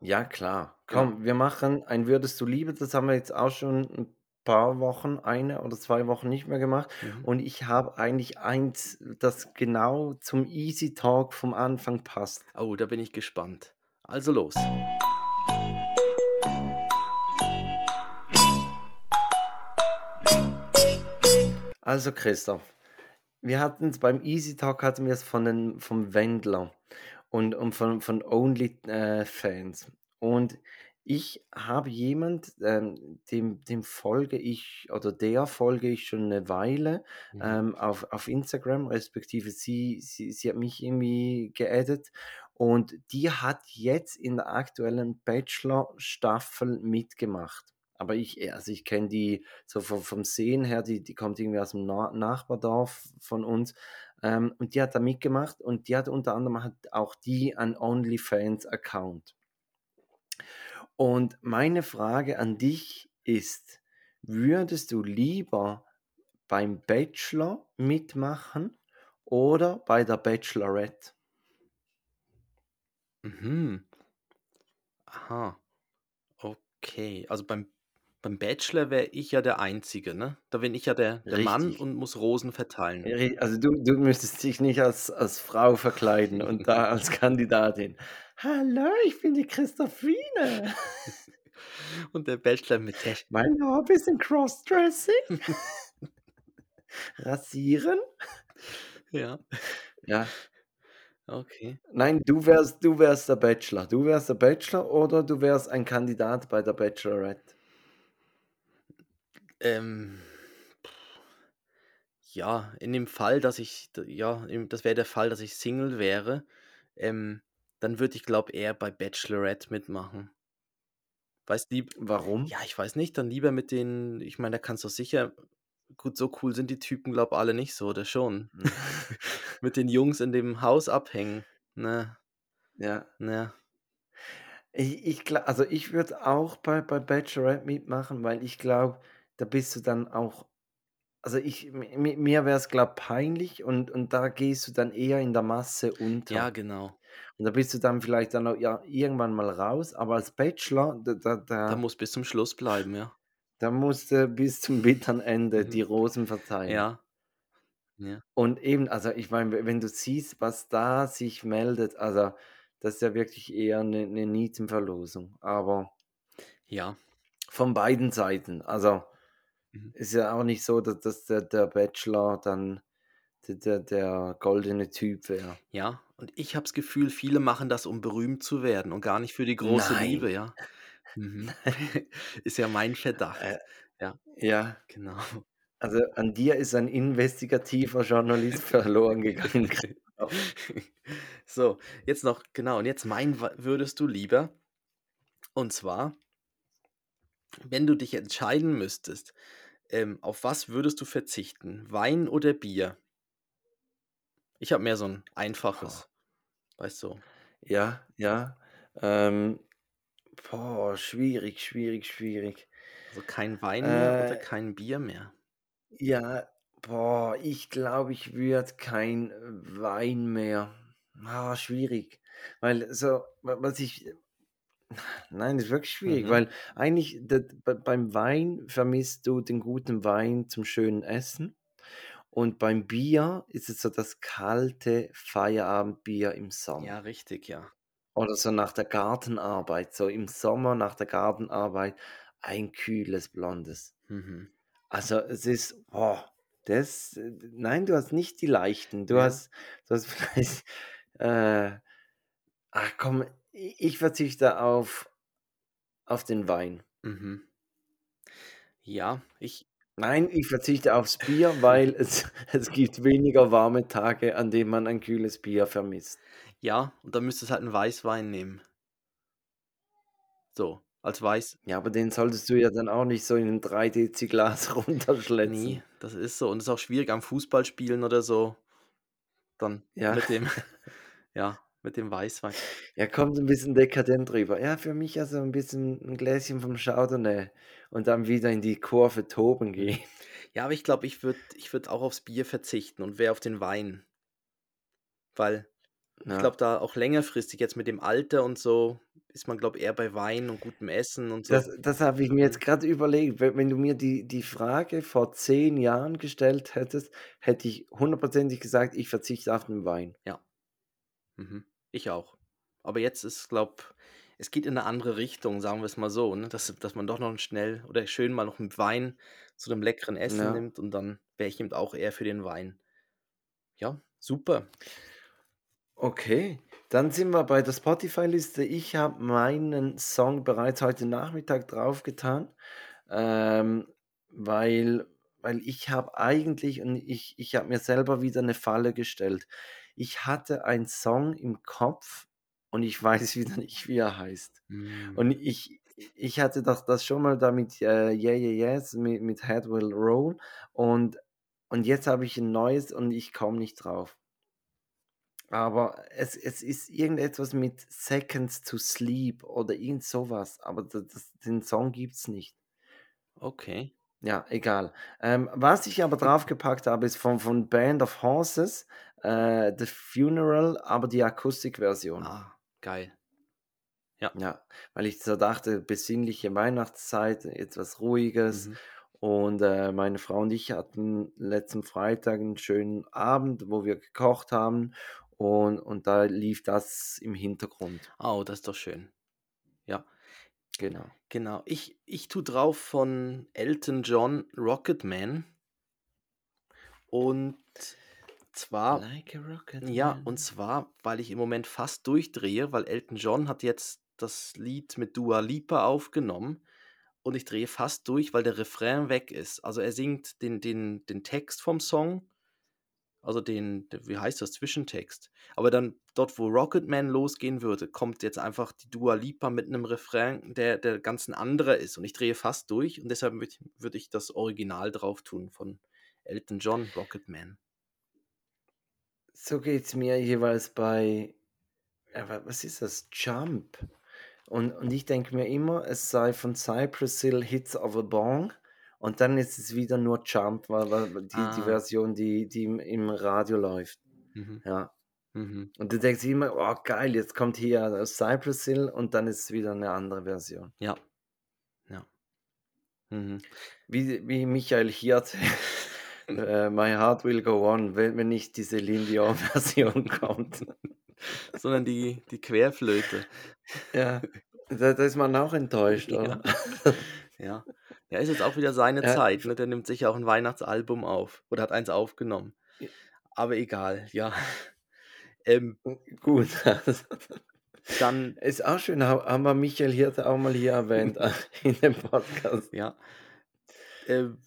B: Ja, klar. Komm, wir machen ein Würdest du Liebe, das haben wir jetzt auch schon ein paar Wochen, eine oder zwei Wochen nicht mehr gemacht.
A: Mhm.
B: Und ich habe eigentlich eins, das genau zum Easy Talk vom Anfang passt.
A: Oh, da bin ich gespannt. Also los.
B: Also Christoph, wir hatten es beim Easy Talk hatten wir es von den, vom Wendler und, und von, von Only-Fans. und ich habe jemand, ähm, dem, dem folge ich oder der folge ich schon eine Weile
A: Mhm.
B: ähm, auf, auf Instagram, respektive sie, sie, sie hat mich irgendwie geaddet und die hat jetzt in der aktuellen Bachelor-Staffel mitgemacht. Aber ich, also ich kenne die so vom, vom Sehen her, die, die kommt irgendwie aus dem Na Nachbardorf von uns. Ähm, und die hat da mitgemacht und die hat unter anderem hat auch die einen OnlyFans-Account. Und meine Frage an dich ist, würdest du lieber beim Bachelor mitmachen oder bei der Bachelorette?
A: Mhm. Aha. Okay. Also beim, beim Bachelor wäre ich ja der Einzige, ne? Da bin ich ja der, der Mann
B: Richtig.
A: und muss Rosen verteilen.
B: Ri- Also du, du müsstest dich nicht als, als Frau verkleiden und da als Kandidatin. Hallo, ich bin die Christophine.
A: Und der Bachelor mit der.
B: Mein Hobby ist ein Crossdressing. Rasieren.
A: Ja,
B: Ja.
A: okay.
B: Nein, du wärst, du wärst der Bachelor. Du wärst der Bachelor oder du wärst ein Kandidat bei der Bachelorette.
A: Ähm, ja, in dem Fall, dass ich, ja, das wäre der Fall, dass ich Single wäre, ähm, dann würde ich, glaube eher bei Bachelorette mitmachen. Weißt lieb,
B: Warum?
A: ja, ich weiß nicht, dann lieber mit den, ich meine, da kannst du sicher, gut, so cool sind die Typen, glaub alle nicht so, oder schon? mit den Jungs in dem Haus abhängen. Ne,
B: Ja.
A: ne,
B: Ich, ich also ich würde auch bei, bei Bachelorette mitmachen, weil ich glaube, da bist du dann auch, also ich, mi- mi- mir wäre es, glaube peinlich und, und da gehst du dann eher in der Masse unter.
A: ja, genau.
B: Und da bist du dann vielleicht dann auch, ja, irgendwann mal raus, aber als Bachelor, da, da,
A: Da
B: da,
A: muss bis zum Schluss bleiben, ja.
B: da musst du bis zum bitteren Ende die Rosen verteilen.
A: Ja, ja.
B: Und eben, also ich meine, wenn du siehst, was da sich meldet, also das ist ja wirklich eher eine, eine Nietenverlosung. Aber
A: Ja.
B: von beiden Seiten. Also
A: Mhm.
B: ist ja auch nicht so, dass, dass der, der Bachelor dann der, der, goldene Typ wäre.
A: Ja, und ich habe das Gefühl, viele machen das, um berühmt zu werden und gar nicht für die große Liebe,
B: Nein.
A: ja. Mhm. Ist ja mein Verdacht.
B: Äh,
A: Ja,
B: ja,
A: genau.
B: also an dir ist ein investigativer Journalist verloren gegangen. Christoph.
A: So, jetzt noch, genau, und jetzt mein würdest du lieber. Und zwar, wenn du dich entscheiden müsstest, ähm, auf was würdest du verzichten? Wein oder Bier? Ich habe mehr so ein einfaches, weißt du.
B: Ja, ja. Ähm, boah, schwierig, schwierig, schwierig.
A: Also kein Wein mehr oder
B: Äh,
A: kein Bier mehr.
B: ja, boah, ich glaube, ich würde kein Wein mehr. Ah, schwierig. Weil so, wa- was ich. Nein, das ist wirklich schwierig,
A: Mhm.
B: weil eigentlich das, be- beim Wein vermisst du den guten Wein zum schönen Essen. Und beim Bier ist es so das kalte Feierabendbier im Sommer.
A: Ja, richtig, ja.
B: Oder so nach der Gartenarbeit, so im Sommer nach der Gartenarbeit ein kühles Blondes.
A: Mhm.
B: Also es ist, boah, das, äh, nein, du hast nicht die leichten. Du
A: Ja.
B: hast, du hast vielleicht, äh, ach komm, ich ich verzichte auf, auf den Wein.
A: Mhm. Ja, ich,
B: Nein, ich verzichte aufs Bier, weil es, es gibt weniger warme Tage, an denen man ein kühles Bier vermisst.
A: ja, und dann müsstest du halt einen Weißwein nehmen. So, als Weiß.
B: Ja, aber den solltest du ja dann auch nicht so in ein 3 Dezi Glas
A: Nee,
B: runterschletzen.
A: das ist so. Und es ist auch schwierig am Fußballspielen oder so. Dann
B: Ja.
A: mit dem, ja, mit dem Weißwein.
B: Ja, kommt ein bisschen dekadent rüber. Ja, für mich also ein bisschen ein Gläschen vom Chardonnay und dann wieder in die Kurve toben gehen.
A: Ja, aber ich glaube, ich würde ich würd auch aufs Bier verzichten und wäre auf den Wein. Weil ich
B: Ja.
A: glaube, da auch längerfristig jetzt mit dem Alter und so ist man, glaube ich, eher bei Wein und gutem Essen und so.
B: Das, das habe ich mir jetzt gerade überlegt. Wenn, wenn du mir die, die Frage vor zehn Jahren gestellt hättest, hätte ich hundertprozentig gesagt, ich verzichte auf den Wein.
A: Ja. Mhm. Ich auch. Aber jetzt ist, glaube es geht in eine andere Richtung, sagen wir es mal so, ne? Dass dass man doch noch schnell oder schön mal noch mit Wein zu 'nem leckeren Essen
B: Ja.
A: nimmt und dann wäre ich eben auch eher für den Wein. Ja, super.
B: Okay, dann sind wir bei der Spotify-Liste. Ich habe meinen Song bereits heute Nachmittag draufgetan, ähm, weil weil ich habe eigentlich und ich ich habe mir selber wieder eine Falle gestellt. Ich hatte einen Song im Kopf und ich weiß wieder nicht, wie er heißt.
A: Hm.
B: Und ich ich hatte doch das schon mal da mit, äh, Yeah Yeah Yes mit mit Head Will Roll und und jetzt habe ich ein neues und ich komme nicht drauf. Aber es es ist irgendetwas mit Seconds to Sleep oder irgend so was, aber da das den Song gibt's nicht.
A: Okay.
B: Ja, egal. Ähm, was ich aber draufgepackt habe, ist von von Band of Horses, äh, The Funeral, aber die Akustikversion.
A: Ah, geil. Ja.
B: Ja, weil ich so dachte, besinnliche Weihnachtszeit, etwas Ruhiges.
A: Mhm.
B: Und äh, meine Frau und ich hatten letzten Freitag einen schönen Abend, wo wir gekocht haben. Und, und da lief das im Hintergrund.
A: Oh, das ist doch schön. Ja,
B: Genau.
A: genau. Ich ich tue drauf von Elton John „Rocketman“. Und zwar
B: Like a rocket
A: ja,
B: man.
A: und zwar, weil ich im Moment fast durchdrehe, weil Elton John hat jetzt das Lied mit Dua Lipa aufgenommen und ich drehe fast durch, weil der Refrain weg ist. Also, er singt den den den Text vom Song, also den wie heißt das, Zwischentext. Aber dann dort, wo Rocketman losgehen würde, kommt jetzt einfach die Dua Lipa mit 'nem Refrain, der der ganz 'n anderer ist und ich drehe fast durch und deshalb würde würde ich das Original drauf tun von Elton John, „Rocketman“.
B: So geht's mir jeweils bei was ist das? Jump. Und und ich denke mir immer, es sei von Cypress Hill „Hits of a Bong“ und dann ist es wieder nur Jump, weil weil die die
A: Ah.
B: Version, die die im im Radio läuft.
A: Mhm.
B: Ja.
A: Mhm.
B: Und du denkst immer: „Oh geil, jetzt kommt hier Cypress Hill“ und dann ist es wieder 'ne andere Version.
A: Ja. Ja. Mhm.
B: Wie wie Michael Hirte, äh, „My Heart Will Go On“, wenn wenn nicht diese Celine Dion-Version kommt.
A: Sondern die die Querflöte.
B: Ja, da da ist man auch enttäuscht,
A: Ja.
B: oder?
A: Ja. Ja, ist jetzt auch wieder seine
B: Ja,
A: Zeit, ne? Der nimmt sicher auch 'n Weihnachtsalbum auf oder hat eins aufgenommen. Aber egal, ja. Ähm
B: Hm, gut.
A: Dann
B: Ist auch schön, ha haben wir Michael Hirte auch mal hier erwähnt in dem Podcast.
A: Ja. Ähm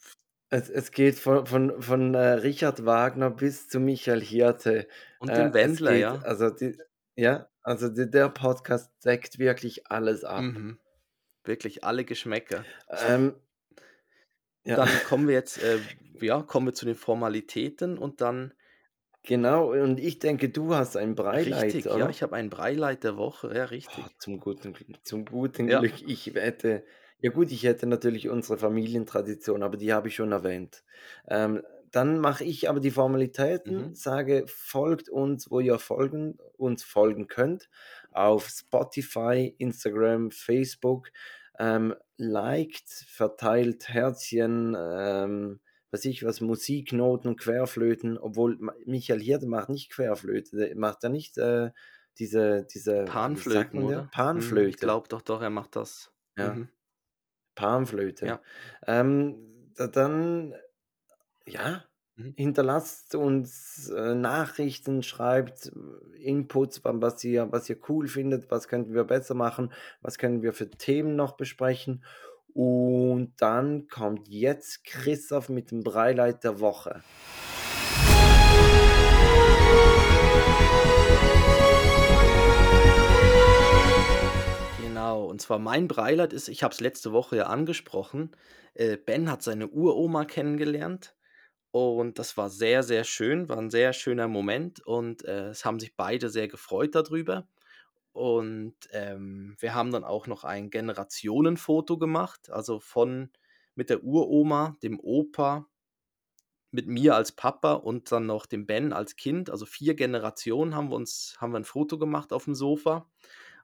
B: Es es geht von von von, äh, Richard Wagner bis zu Michael Hirte.
A: Und
B: Äh,
A: dem
B: es
A: Wendler,
B: geht
A: ja.
B: also die ja, also d der Podcast deckt wirklich alles ab.
A: Mhm. Wirklich alle Geschmäcker.
B: Ähm ja.
A: Dann kommen wir jetzt, äh ja, kommen wir zu den Formalitäten und dann
B: Genau, und ich denke, du hast ein Beileid,
A: Richtig, ja,
B: oder?
A: ich habe ein Beileid der Woche, ja,
B: Oh,
A: richtig.
B: zum guten zum guten
A: Ja.
B: Glück. Ich hätte ja gut, ich hätte natürlich unsere Familientradition, aber die habe ich schon erwähnt. Ähm, dann mache ich aber die Formalitäten,
A: Mhm.
B: sage: „Folgt uns, wo ihr folgen uns folgen könnt, auf Spotify, Instagram, Facebook. Ähm, liked, verteilt Herzchen, ähm, weiß ich was, Musiknoten, Querflöten“, obwohl ma Michael Hirte macht nicht Querflöte, der macht ja nicht, äh, diese diese wie sagt
A: Panflöten,
B: man der?
A: oder? Mhm, ich
B: Panflöte.
A: glaube doch, doch, er macht das.
B: Ja.
A: Mhm.
B: Panflöte.
A: Ja.
B: Ähm, da dann ja,
A: Mhm.
B: hinterlasst uns, äh, Nachrichten, schreibt Inputs, wa was ihr was ihr cool findet, was könnten wir besser machen, was können wir für Themen noch besprechen. Und dann kommt jetzt Christoph mit dem Beileid der Woche.
A: Genau, und zwar mein Beileid ist ich habe es letzte Woche ja angesprochen, äh, Ben hat seine Uroma kennengelernt und das war sehr, sehr schön, war 'n sehr schöner Moment und, äh, es haben sich beide sehr gefreut da drüber. Und, ähm, wir haben dann auch noch ein Generationenfoto gemacht, also von mit der Uroma, dem Opa mit mir als Papa und dann noch dem Ben als Kind. Also 4 Generationen haben wir uns haben wir 'n Foto gemacht aufm Sofa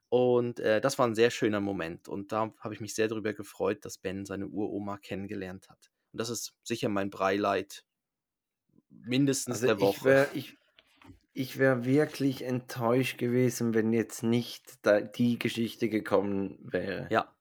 A: und, äh, das war 'n sehr schöner Moment und da habe ich mich sehr drüber gefreut, dass Ben seine Uroma kennengelernt hat. Und das ist sicher mein Beileid mindestens
B: Also,
A: der
B: ich
A: Woche.
B: wäre ich ich wäre wirklich enttäuscht gewesen, wenn jetzt nicht da die Geschichte gekommen wäre.
A: Ja.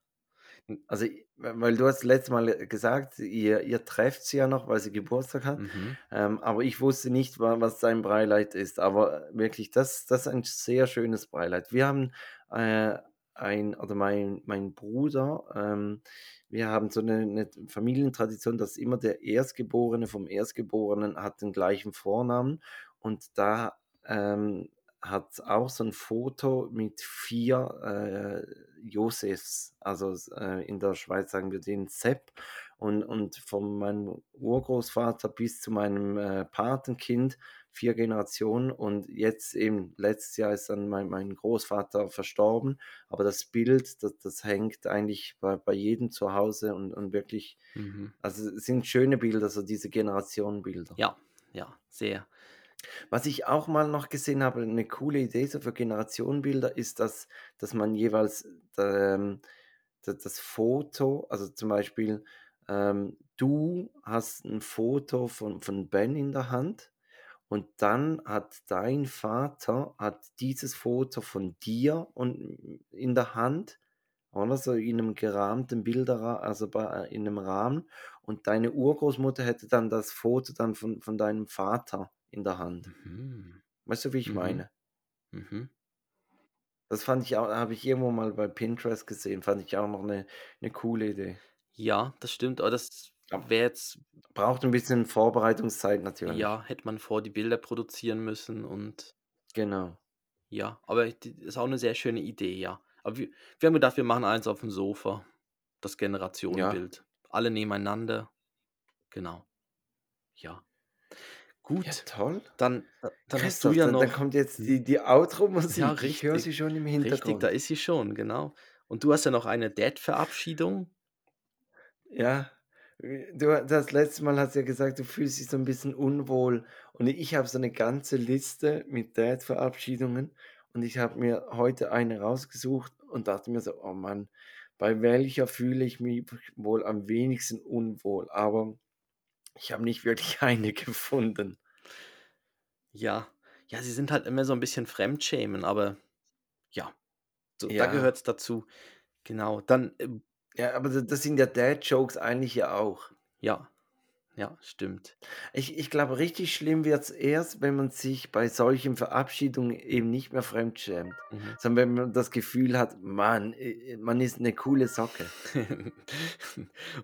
B: Also, weil du hast letztes Mal gesagt, ihr, ihr trefft sie ja noch, weil sie Geburtstag hat.
A: Mhm.
B: Ähm, aber ich wusste nicht, wa- was sein Beileid ist. Aber wirklich, das, das ist ein sehr schönes Beileid. Wir haben äh, ein, oder mein, mein Bruder, ähm, wir haben so eine, eine Familientradition, dass immer der Erstgeborene vom Erstgeborenen hat den gleichen Vornamen. Und da ähm, hat auch so ein Foto mit vier äh, Josefs. Also äh, in der Schweiz sagen wir den Sepp. Und, und von meinem Urgroßvater bis zu meinem äh, Patenkind vier Generationen. Und jetzt eben, letztes Jahr ist dann mein, mein Großvater verstorben. Aber das Bild, das, das hängt eigentlich bei, bei jedem zu Hause und, und wirklich,
A: Mhm.
B: also es sind schöne Bilder, so diese Generationenbilder.
A: Ja, ja, sehr.
B: Was ich auch mal noch gesehen habe, eine coole Idee so für Generationenbilder ist, dass, dass man jeweils ähm, das, das Foto, also zum Beispiel ähm, du hast ein Foto von, von Ben in der Hand und dann hat dein Vater hat dieses Foto von dir und in der Hand, oder so in einem gerahmten Bilderrahmen, also bei, in einem Rahmen und deine Urgroßmutter hätte dann das Foto dann von, von deinem Vater in der Hand.
A: Mhm.
B: Weißt du, wie ich
A: Mhm.
B: meine?
A: Mhm.
B: Das fand ich auch, habe ich irgendwo mal bei Pinterest gesehen, fand ich auch noch eine, eine coole Idee.
A: Ja, das stimmt, aber das. Wäre jetzt,
B: Braucht ein bisschen Vorbereitungszeit natürlich.
A: ja, hätte man vor die Bilder produzieren müssen und
B: Genau.
A: ja, aber die ist auch eine sehr schöne Idee, ja. Aber wir, wir haben gedacht, wir machen eins auf dem Sofa, das Generationenbild. Alle nebeneinander, genau. Ja. Gut,
B: Ja, toll.
A: dann, dann hast du
B: Christoph,
A: ja
B: dann, dann
A: noch.
B: kommt jetzt die, die Outro-Musik.
A: Ja,
B: ich höre
A: richtig.
B: sie schon im
A: Richtig,
B: Hintergrund.
A: da ist sie schon, genau. Und du hast ja noch eine Dad-Verabschiedung.
B: Ja, du das letzte Mal hast du ja gesagt, du fühlst dich so ein bisschen unwohl. Und ich habe so eine ganze Liste mit Dad-Verabschiedungen. Und ich habe mir heute eine rausgesucht und dachte mir so, oh Mann, bei welcher fühle ich mich wohl am wenigsten unwohl? Aber ich habe nicht wirklich eine gefunden.
A: Ja, ja, sie sind halt immer so ein bisschen Fremdschämen, aber ja, so, da
B: Ja.
A: gehört es dazu. Genau, dann, ähm,
B: Ja, aber das sind ja Dad-Jokes eigentlich ja auch.
A: ja, ja, stimmt.
B: Ich, ich glaube, richtig schlimm wird es erst, wenn man sich bei solchen Verabschiedungen eben nicht mehr fremdschämt,
A: Mhm.
B: sondern wenn man das Gefühl hat, Mann, man ist eine coole Socke.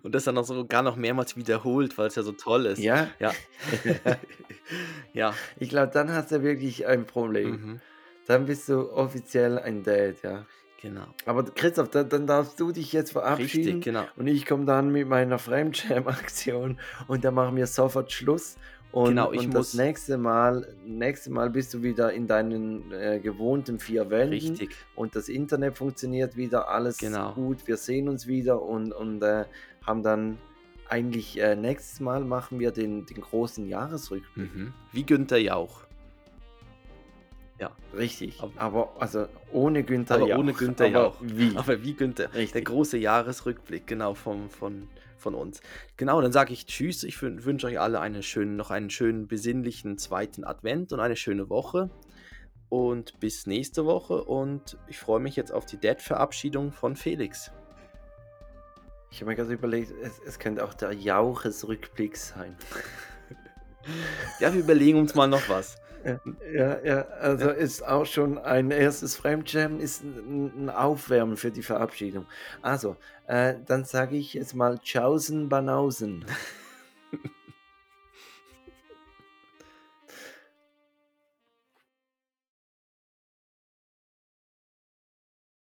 A: Und das dann auch sogar noch mehrmals wiederholt, weil es ja so toll ist.
B: Ja?
A: Ja. ja.
B: Ich glaube, dann hast du wirklich ein Problem.
A: Mhm.
B: Dann bist du offiziell ein Dad, ja.
A: Genau.
B: Aber Christoph, dann, dann darfst du dich jetzt verabschieden
A: Richtig, genau.
B: und ich komme dann mit meiner Fremdschäm-Aktion und dann machen wir sofort Schluss. Und,
A: Genau, ich
B: und
A: muss-
B: das nächste Mal, nächste Mal bist du wieder in deinen äh, gewohnten vier Wänden.
A: Richtig.
B: und das Internet funktioniert wieder, alles
A: Genau.
B: gut, wir sehen uns wieder und, und äh, haben dann eigentlich äh, nächstes Mal machen wir den, den großen Jahresrückblick.
A: Mhm. Wie Günther Jauch.
B: Richtig,
A: Aber-
B: aber also ohne Günther
A: Aber
B: Jauch.
A: ohne Günther
B: aber
A: Jauch.
B: Wie?
A: Aber wie Günther, der
B: Richtig.
A: große Jahresrückblick, genau, vom, von, von uns. Genau, dann sage ich Tschüss. Ich wün- wünsche euch alle eine schöne, noch einen schönen, besinnlichen zweiten Advent und eine schöne Woche. Und bis nächste Woche. Und ich freue mich jetzt auf die Dad-Verabschiedung von Felix.
B: Ich habe mir gerade überlegt, es, es könnte auch der Jauchesrückblick sein.
A: Ja, wir überlegen uns mal noch was.
B: Ja, ja, also ist auch schon ein erstes Fremdschämen, ist ein, ein Aufwärmen für die Verabschiedung. Also, äh, dann sage ich jetzt mal Tschaußen Banausen.